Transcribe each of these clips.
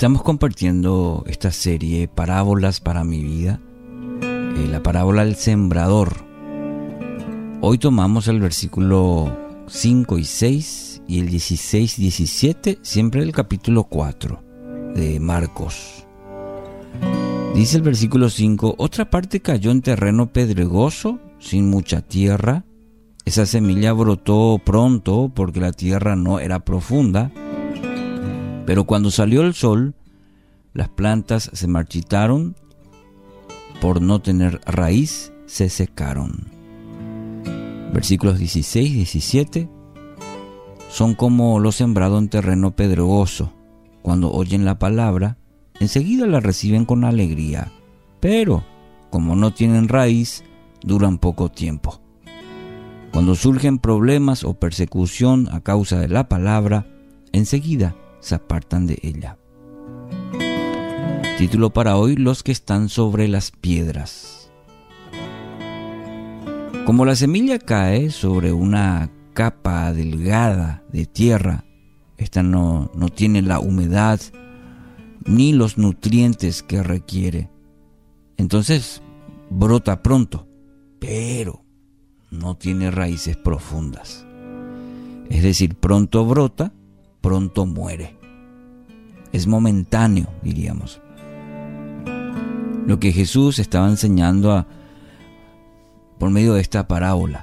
Estamos compartiendo esta serie Parábolas para mi vida, eh, la parábola del sembrador. Hoy tomamos el versículo 5 y 6 y el 16 y 17, siempre del capítulo 4 de Marcos. Dice el versículo 5, otra parte cayó en terreno pedregoso, sin mucha tierra. Esa semilla brotó pronto porque la tierra no era profunda pero cuando salió el sol, las plantas se marchitaron, por no tener raíz, se secaron. Versículos 16 y 17 son como lo sembrado en terreno pedregoso. Cuando oyen la palabra, enseguida la reciben con alegría, pero como no tienen raíz, duran poco tiempo. Cuando surgen problemas o persecución a causa de la palabra, enseguida se apartan de ella. Título para hoy, Los que están sobre las piedras. Como la semilla cae sobre una capa delgada de tierra, esta no, no tiene la humedad ni los nutrientes que requiere. Entonces brota pronto, pero no tiene raíces profundas. Es decir, pronto brota, pronto muere. Es momentáneo, diríamos. Lo que Jesús estaba enseñando a, por medio de esta parábola.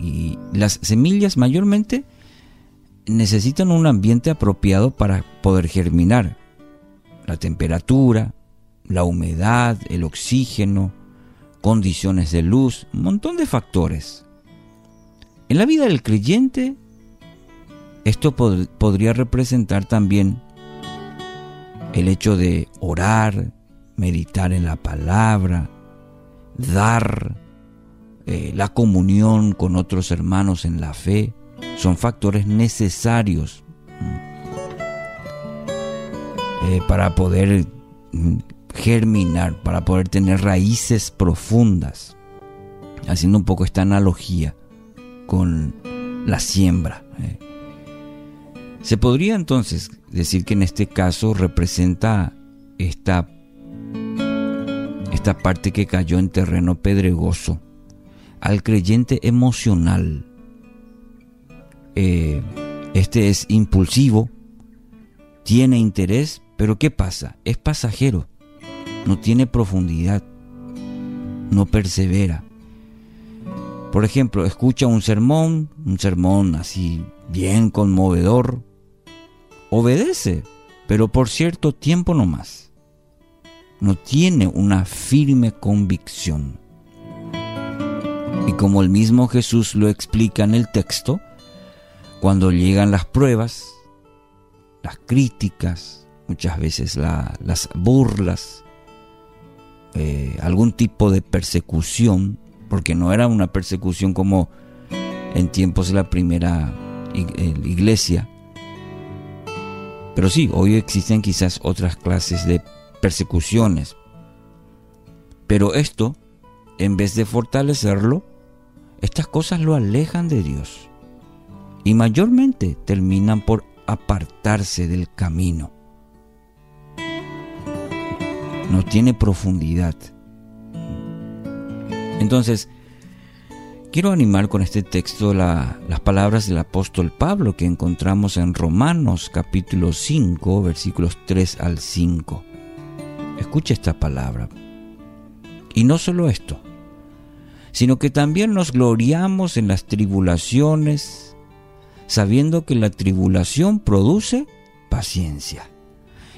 Y las semillas mayormente necesitan un ambiente apropiado para poder germinar. La temperatura, la humedad, el oxígeno, condiciones de luz, un montón de factores. En la vida del creyente esto podría representar también el hecho de orar, meditar en la palabra, dar eh, la comunión con otros hermanos en la fe, son factores necesarios mm, eh, para poder mm, germinar, para poder tener raíces profundas, haciendo un poco esta analogía con la siembra. Eh. Se podría entonces decir que en este caso representa esta, esta parte que cayó en terreno pedregoso al creyente emocional. Eh, este es impulsivo, tiene interés, pero ¿qué pasa? Es pasajero, no tiene profundidad, no persevera. Por ejemplo, escucha un sermón, un sermón así bien conmovedor, obedece, pero por cierto tiempo no más. No tiene una firme convicción. Y como el mismo Jesús lo explica en el texto, cuando llegan las pruebas, las críticas, muchas veces las burlas, eh, algún tipo de persecución, porque no era una persecución como en tiempos de la primera eh, iglesia, pero sí, hoy existen quizás otras clases de persecuciones. Pero esto, en vez de fortalecerlo, estas cosas lo alejan de Dios. Y mayormente terminan por apartarse del camino. No tiene profundidad. Entonces, Quiero animar con este texto las palabras del apóstol Pablo que encontramos en Romanos capítulo 5 versículos 3 al 5. Escucha esta palabra. Y no solo esto, sino que también nos gloriamos en las tribulaciones, sabiendo que la tribulación produce paciencia.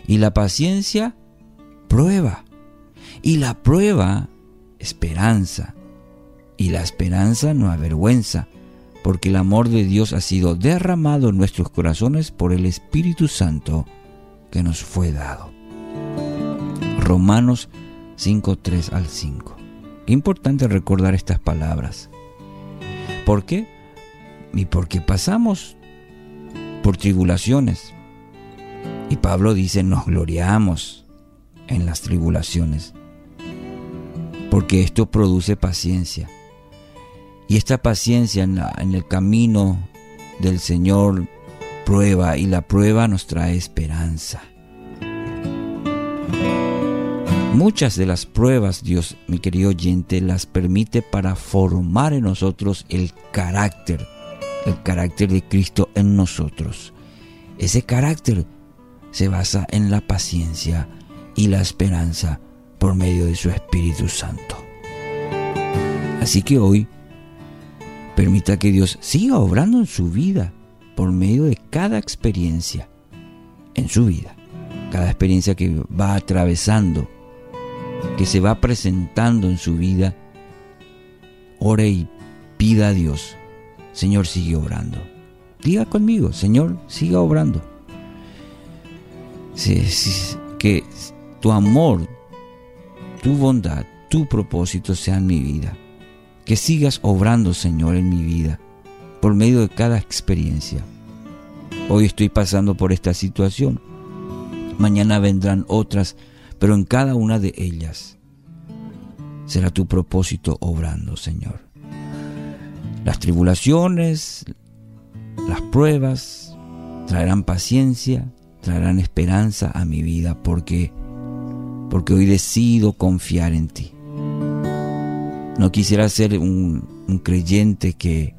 Y la paciencia prueba. Y la prueba esperanza y la esperanza no avergüenza, porque el amor de Dios ha sido derramado en nuestros corazones por el Espíritu Santo que nos fue dado. Romanos 5, 3 al 5. Importante recordar estas palabras. ¿Por qué? Y porque pasamos por tribulaciones. Y Pablo dice, nos gloriamos en las tribulaciones, porque esto produce paciencia. Y esta paciencia en, el camino del Señor prueba y la prueba nos trae esperanza. Muchas de las pruebas, Dios, mi querido oyente, las permite para formar en nosotros el carácter, el carácter de Cristo en nosotros. Ese carácter se basa en la paciencia y la esperanza por medio de su Espíritu Santo. Así que hoy, permita que Dios siga obrando en su vida por medio de cada experiencia en su vida, cada experiencia que va atravesando, que se va presentando en su vida, ore y pida a Dios, Señor, sigue obrando. Diga conmigo, Señor, siga obrando. que tu amor, tu bondad, tu propósito sea en mi vida. Que sigas obrando, Señor, en mi vida, por medio de cada experiencia. Hoy estoy pasando por esta situación. Mañana vendrán otras, pero en cada una de ellas será tu propósito obrando, Señor. Las tribulaciones, las pruebas traerán paciencia, traerán esperanza a mi vida porque porque hoy decido confiar en ti. No quisiera ser un, creyente que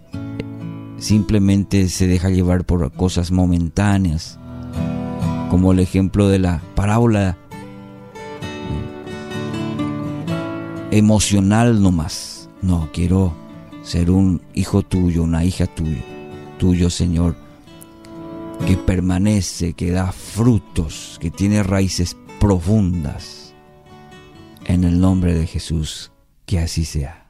simplemente se deja llevar por cosas momentáneas, como el ejemplo de la parábola emocional nomás. No, quiero ser un hijo tuyo, una hija tuya, tuyo Señor, que permanece, que da frutos, que tiene raíces profundas. En el nombre de Jesús, que así sea.